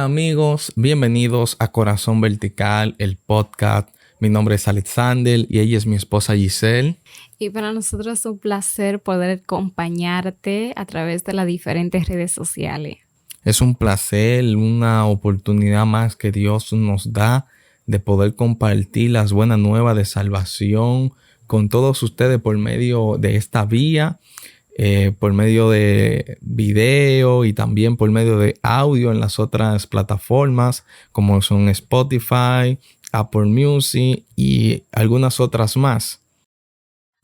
Hola amigos, bienvenidos a Corazón Vertical, el podcast. Mi nombre es Alexander y ella es mi esposa Giselle. Y para nosotros es un placer poder acompañarte a través de las diferentes redes sociales. Es un placer, una oportunidad más que Dios nos da de poder compartir las buenas nuevas de salvación con todos ustedes por medio de esta vía eh, por medio de video y también por medio de audio en las otras plataformas como son Spotify, Apple Music y algunas otras más.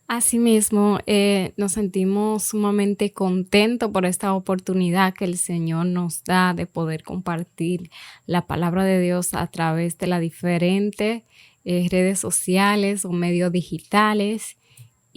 Asimismo, eh, nos sentimos sumamente contentos por esta oportunidad que el Señor nos da de poder compartir la palabra de Dios a través de las diferentes eh, redes sociales o medios digitales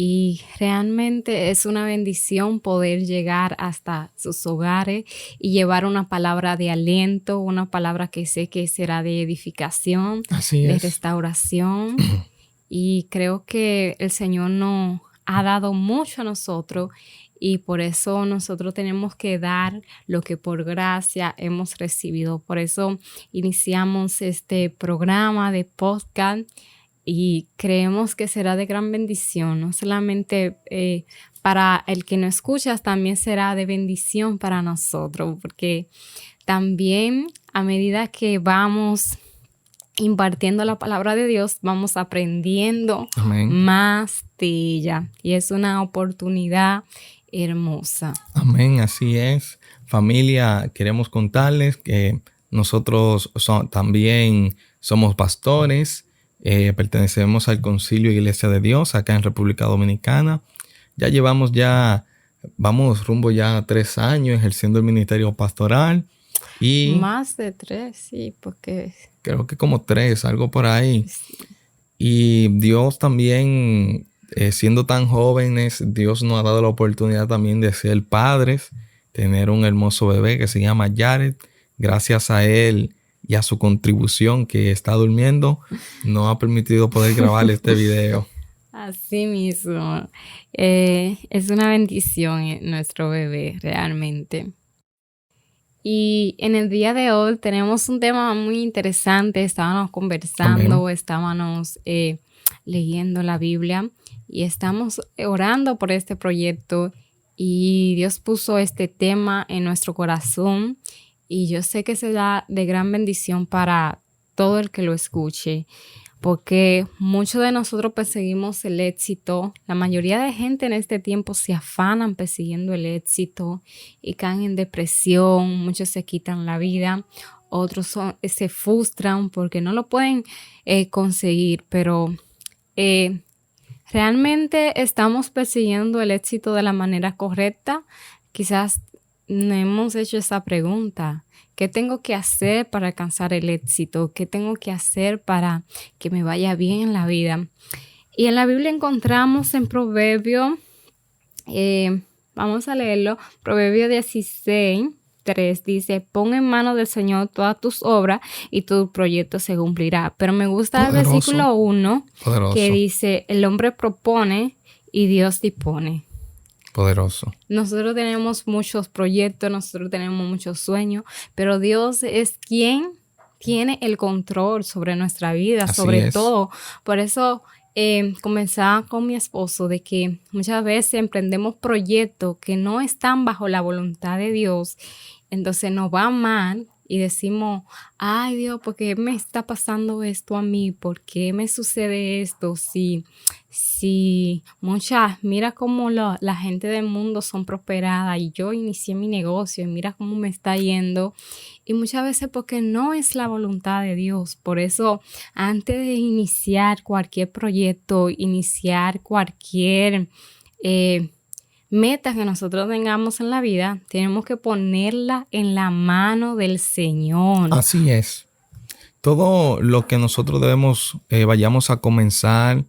y realmente es una bendición poder llegar hasta sus hogares y llevar una palabra de aliento, una palabra que sé que será de edificación, de restauración. y creo que el Señor nos ha dado mucho a nosotros y por eso nosotros tenemos que dar lo que por gracia hemos recibido. Por eso iniciamos este programa de podcast y creemos que será de gran bendición, no solamente eh, para el que nos escuchas, también será de bendición para nosotros, porque también a medida que vamos impartiendo la palabra de Dios, vamos aprendiendo más de ella y es una oportunidad hermosa. Amén, así es. Familia, queremos contarles que nosotros también somos pastores eh, pertenecemos al Concilio Iglesia de Dios acá en República Dominicana. Ya llevamos ya, vamos rumbo ya a tres años ejerciendo el ministerio pastoral. Y Más de tres, sí, porque... Creo que como tres, algo por ahí. Y Dios también, eh, siendo tan jóvenes, Dios nos ha dado la oportunidad también de ser padres, tener un hermoso bebé que se llama Jared. Gracias a él y a su contribución que está durmiendo, no ha permitido poder grabar este video. Así mismo. Eh, es una bendición eh, nuestro bebé, realmente. Y en el día de hoy tenemos un tema muy interesante. Estábamos conversando, estábamos eh, leyendo la Biblia y estamos orando por este proyecto. Y Dios puso este tema en nuestro corazón y yo sé que será de gran bendición para todo el que lo escuche, porque muchos de nosotros perseguimos el éxito. La mayoría de gente en este tiempo se afanan persiguiendo el éxito y caen en depresión, muchos se quitan la vida, otros se frustran porque no lo pueden eh, conseguir, pero eh, realmente estamos persiguiendo el éxito de la manera correcta. Quizás hemos hecho esa pregunta. ¿Qué tengo que hacer para alcanzar el éxito? ¿Qué tengo que hacer para que me vaya bien en la vida? Y en la Biblia encontramos en Proverbio, eh, vamos a leerlo, Proverbio 16, 3 dice, pon en manos del Señor todas tus obras y tu proyecto se cumplirá. Pero me gusta el versículo 1 que dice, el hombre propone y Dios dispone. Poderoso. Nosotros tenemos muchos proyectos, nosotros tenemos muchos sueños, pero Dios es quien tiene el control sobre nuestra vida, sobre todo. Por eso eh, comenzaba con mi esposo de que muchas veces emprendemos proyectos que no están bajo la voluntad de Dios, entonces nos va mal y decimos, ay Dios, ¿por qué me está pasando esto a mí? ¿Por qué me sucede esto? Si, si muchas, mira cómo la gente del mundo son prosperadas y yo inicié mi negocio y mira cómo me está yendo. Y muchas veces porque no es la voluntad de Dios. Por eso, antes de iniciar cualquier proyecto, iniciar cualquier... Eh, metas que nosotros tengamos en la vida, tenemos que ponerla en la mano del Señor. Así es. Todo lo que nosotros debemos, eh, vayamos a comenzar,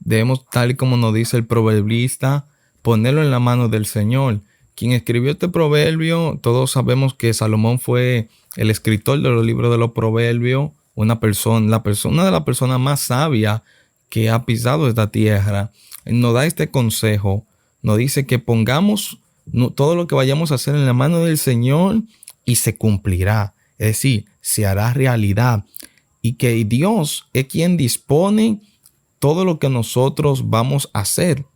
debemos, tal como nos dice el proverbista, ponerlo en la mano del Señor. Quien escribió este proverbio, todos sabemos que Salomón fue el escritor de los libros de los proverbios, una persona, la persona de la persona más sabia que ha pisado esta tierra. Nos da este consejo nos dice que pongamos todo lo que vayamos a hacer en la mano del Señor y se cumplirá. Es decir, se hará realidad. Y que Dios es quien dispone todo lo que nosotros vamos a hacer.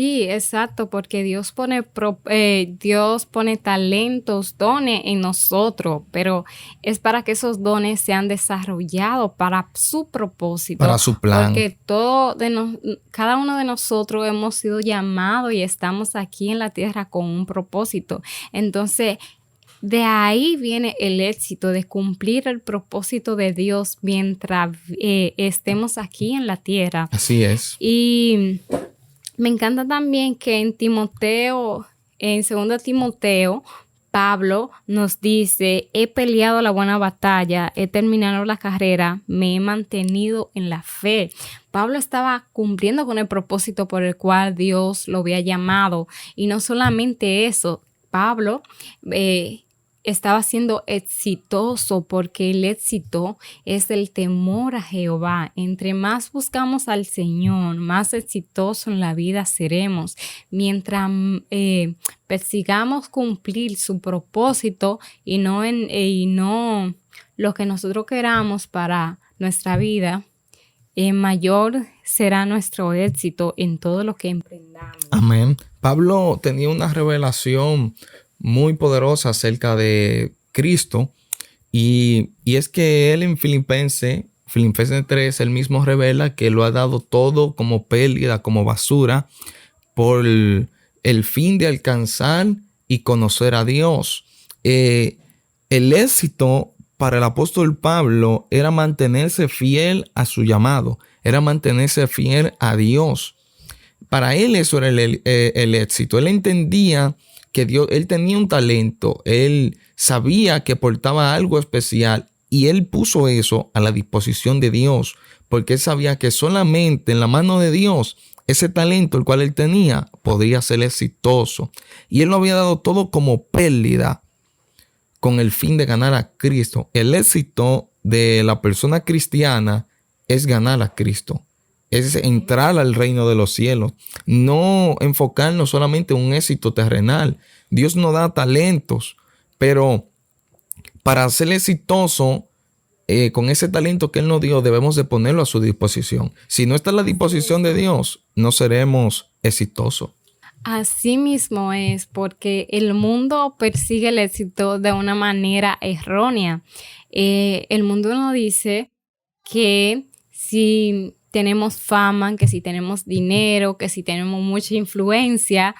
Sí, exacto, porque Dios pone, eh, Dios pone talentos, dones en nosotros, pero es para que esos dones sean desarrollados para su propósito. Para su plan. Porque todo de cada uno de nosotros hemos sido llamados y estamos aquí en la tierra con un propósito. Entonces, de ahí viene el éxito de cumplir el propósito de Dios mientras eh, estemos aquí en la tierra. Así es. Y me encanta también que en Timoteo, en 2 Timoteo, Pablo nos dice, he peleado la buena batalla, he terminado la carrera, me he mantenido en la fe. Pablo estaba cumpliendo con el propósito por el cual Dios lo había llamado. Y no solamente eso, Pablo eh, estaba siendo exitoso porque el éxito es el temor a Jehová. Entre más buscamos al Señor, más exitoso en la vida seremos. Mientras eh, persigamos cumplir su propósito y no, en, eh, y no lo que nosotros queramos para nuestra vida, eh, mayor será nuestro éxito en todo lo que emprendamos. Amén. Pablo tenía una revelación muy poderosa acerca de Cristo. Y, es que él en Filipenses, Filipenses 3, él mismo revela que lo ha dado todo como pérdida, como basura, por el, fin de alcanzar y conocer a Dios. Eh, el éxito para el apóstol Pablo era mantenerse fiel a su llamado, era mantenerse fiel a Dios. Para él eso era el, eh, el éxito. Él entendía que Dios, él tenía un talento, él sabía que portaba algo especial y él puso eso a la disposición de Dios, porque él sabía que solamente en la mano de Dios ese talento el cual él tenía podría ser exitoso. Y él lo había dado todo como pérdida con el fin de ganar a Cristo. El éxito de la persona cristiana es ganar a Cristo es entrar al reino de los cielos, no enfocarnos solamente en un éxito terrenal. Dios nos da talentos, pero para ser exitoso eh, con ese talento que Él nos dio, debemos de ponerlo a su disposición. Si no está a la disposición de Dios, no seremos exitosos. Así mismo es, porque el mundo persigue el éxito de una manera errónea. Eh, el mundo nos dice que si tenemos fama, que si tenemos dinero, que si tenemos mucha influencia,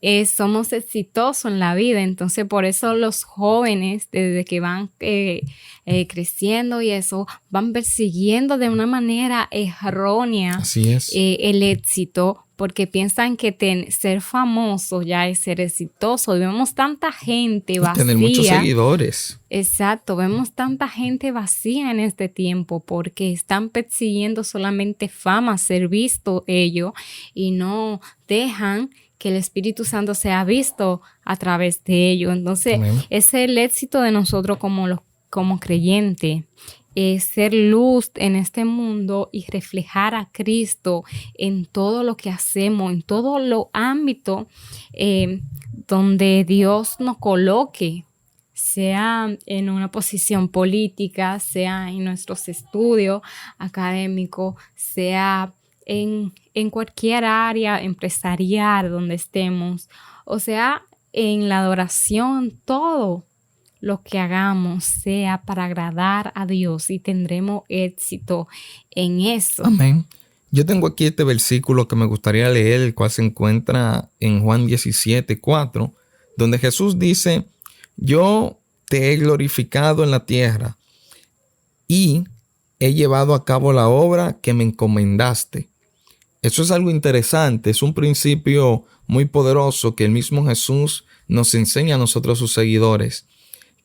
eh, somos exitosos en la vida. Entonces, por eso los jóvenes, desde que van eh, eh, creciendo y eso, van persiguiendo de una manera errónea el éxito porque piensan que ser famoso ya es ser exitoso. vemos tanta gente vacía. tener muchos seguidores. Exacto, vemos tanta gente vacía en este tiempo porque están persiguiendo solamente fama, ser visto ellos y no dejan que el Espíritu Santo sea visto a través de ellos. Entonces, es el éxito de nosotros como los como creyentes es ser luz en este mundo y reflejar a Cristo en todo lo que hacemos, en todo lo ámbito eh, donde Dios nos coloque, sea en una posición política, sea en nuestros estudios académicos, sea en, en cualquier área empresarial donde estemos, o sea, en la adoración, todo lo que hagamos sea para agradar a Dios y tendremos éxito en eso. Amén. Yo tengo aquí este versículo que me gustaría leer, el cual se encuentra en Juan 17, 4, donde Jesús dice, yo te he glorificado en la tierra y he llevado a cabo la obra que me encomendaste. Eso es algo interesante, es un principio muy poderoso que el mismo Jesús nos enseña a nosotros sus seguidores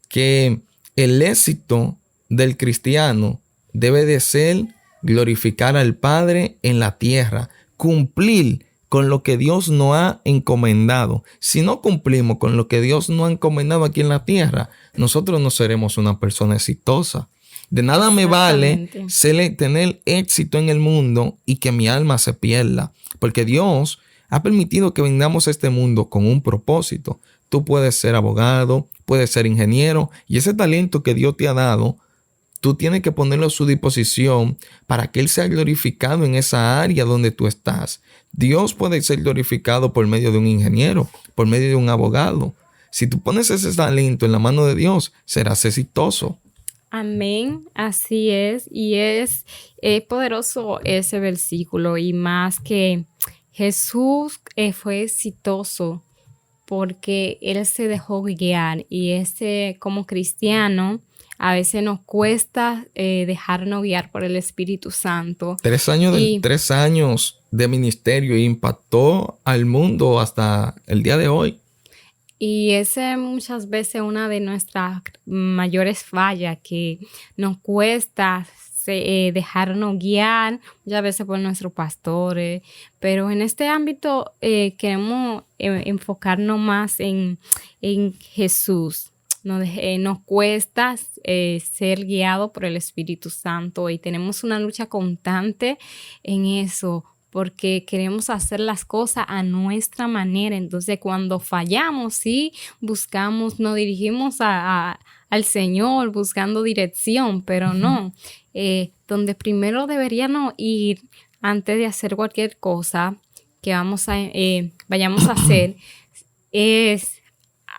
que el éxito del cristiano debe de ser glorificar al Padre en la tierra, cumplir con lo que Dios nos ha encomendado. Si no cumplimos con lo que Dios nos ha encomendado aquí en la tierra, nosotros no seremos una persona exitosa. De nada me vale tener éxito en el mundo y que mi alma se pierda, porque Dios ha permitido que vengamos a este mundo con un propósito. Tú puedes ser abogado, puedes ser ingeniero y ese talento que Dios te ha dado, tú tienes que ponerlo a su disposición para que Él sea glorificado en esa área donde tú estás. Dios puede ser glorificado por medio de un ingeniero, por medio de un abogado. Si tú pones ese talento en la mano de Dios, serás exitoso. Amén, así es. Y es, poderoso ese versículo y más que Jesús eh, fue exitoso porque Él se dejó guiar y ese como cristiano a veces nos cuesta eh, dejarnos guiar por el Espíritu Santo. Tres años, de, tres años de ministerio impactó al mundo hasta el día de hoy. Y esa es muchas veces una de nuestras mayores fallas, que nos cuesta eh, dejarnos guiar muchas veces por nuestros pastores, pero en este ámbito eh, queremos eh, enfocarnos más en, Jesús. Nos, nos cuesta ser guiado por el Espíritu Santo y tenemos una lucha constante en eso porque queremos hacer las cosas a nuestra manera. Entonces, cuando fallamos, sí, buscamos, nos dirigimos a, al Señor buscando dirección, pero no. Eh, donde primero deberíamos ir antes de hacer cualquier cosa que vamos a, eh, vayamos a hacer es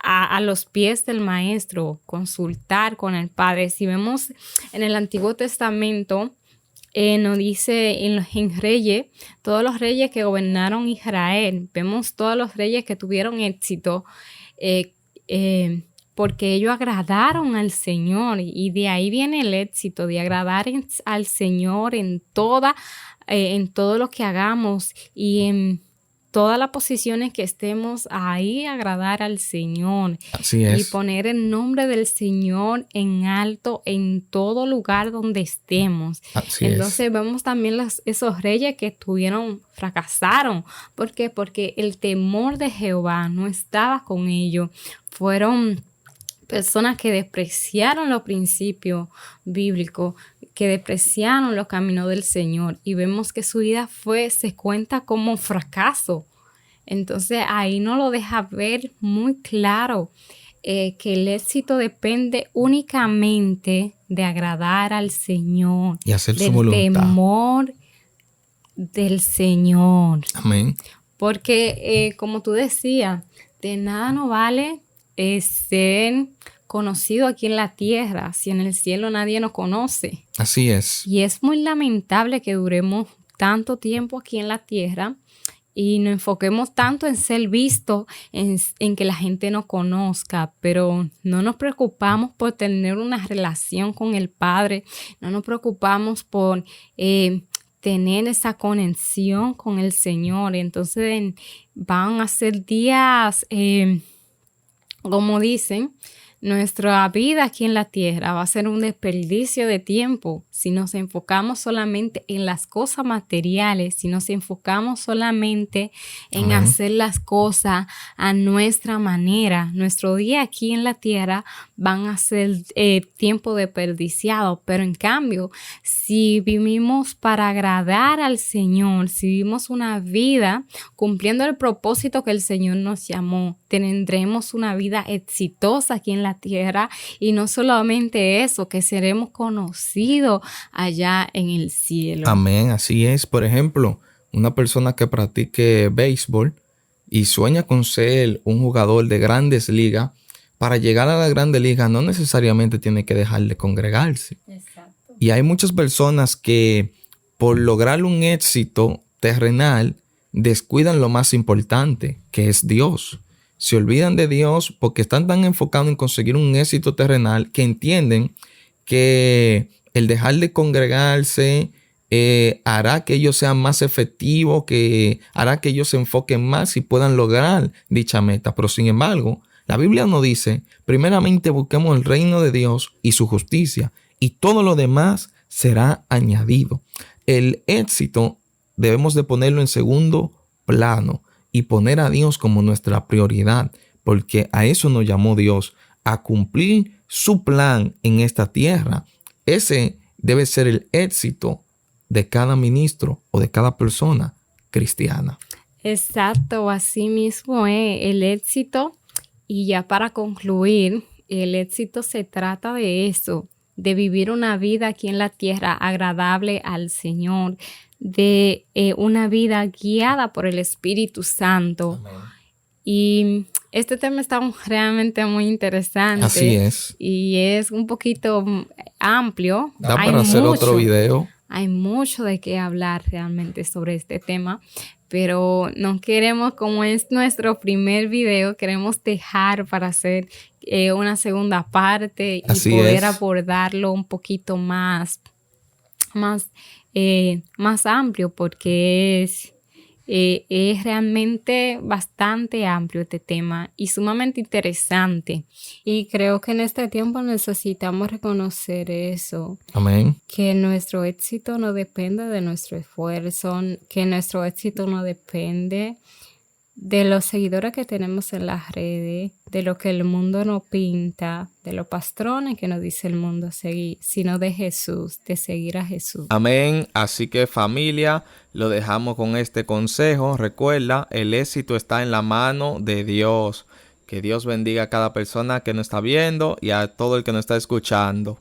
a, los pies del maestro, consultar con el Padre. Si vemos en el Antiguo Testamento, eh, nos dice en, los, en reyes, todos los reyes que gobernaron Israel, vemos todos los reyes que tuvieron éxito, eh, eh, porque ellos agradaron al Señor y de ahí viene el éxito, de agradar al Señor en toda, en todo lo que hagamos y en todas las posiciones que estemos ahí, agradar al Señor. Así es. Y poner el nombre del Señor en alto en todo lugar donde estemos. Así Entonces vemos también los, esos reyes que estuvieron, fracasaron. ¿Por qué? Porque el temor de Jehová no estaba con ellos. Fueron personas que despreciaron los principios bíblicos, que despreciaron los caminos del Señor y vemos que su vida fue, se cuenta como fracaso. Entonces ahí no lo deja ver muy claro eh, que el éxito depende únicamente de agradar al Señor y hacer del su voluntad. temor del Señor. Amén. Porque eh, como tú decías, de nada no vale ser conocido aquí en la tierra si en el cielo nadie nos conoce. Así es. Y es muy lamentable que duremos tanto tiempo aquí en la tierra y nos enfoquemos tanto en ser vistos, en, que la gente nos conozca, pero no nos preocupamos por tener una relación con el Padre, no nos preocupamos por eh, tener esa conexión con el Señor. Entonces van a ser días eh, como dicen, nuestra vida aquí en la tierra va a ser un desperdicio de tiempo si nos enfocamos solamente en las cosas materiales, si nos enfocamos solamente en hacer las cosas a nuestra manera. Nuestro día aquí en la tierra van a ser eh, tiempo desperdiciado, pero en cambio, si vivimos para agradar al Señor, si vivimos una vida cumpliendo el propósito que el Señor nos llamó, tendremos una vida exitosa aquí en la tierra y no solamente eso, que seremos conocidos allá en el cielo. Amén, así es. Por ejemplo, una persona que practique béisbol y sueña con ser un jugador de grandes ligas, para llegar a la grande liga no necesariamente tiene que dejar de congregarse. Exacto. Y hay muchas personas que por lograr un éxito terrenal descuidan lo más importante, que es Dios se olvidan de Dios porque están tan enfocados en conseguir un éxito terrenal que entienden que el dejar de congregarse eh, hará que ellos sean más efectivos, que hará que ellos se enfoquen más y puedan lograr dicha meta. Pero sin embargo, la Biblia nos dice, primeramente busquemos el reino de Dios y su justicia y todo lo demás será añadido. El éxito debemos de ponerlo en segundo plano y poner a Dios como nuestra prioridad, porque a eso nos llamó Dios, a cumplir su plan en esta tierra. Ese debe ser el éxito de cada ministro o de cada persona cristiana. Exacto, así mismo es el éxito. Y ya para concluir, el éxito se trata de eso, de vivir una vida aquí en la tierra agradable al Señor, de eh, una vida guiada por el Espíritu Santo. Y este tema está realmente muy interesante. Así es. Y es un poquito amplio. Da para hacer otro video. Hay mucho de qué hablar realmente sobre este tema, pero no queremos, como es nuestro primer video, queremos dejar para hacer eh, una segunda parte y poder abordarlo un poquito más, más, eh, más amplio, porque es eh, es realmente bastante amplio este tema y sumamente interesante. Y creo que en este tiempo necesitamos reconocer eso. Amén. Que nuestro éxito no depende de nuestro esfuerzo, que nuestro éxito no depende de los seguidores que tenemos en las redes, de lo que el mundo nos pinta, de los pastrones que nos dice el mundo seguir, sino de Jesús, de seguir a Jesús. Amén. Así que familia, lo dejamos con este consejo. Recuerda, el éxito está en la mano de Dios. Que Dios bendiga a cada persona que nos está viendo y a todo el que nos está escuchando.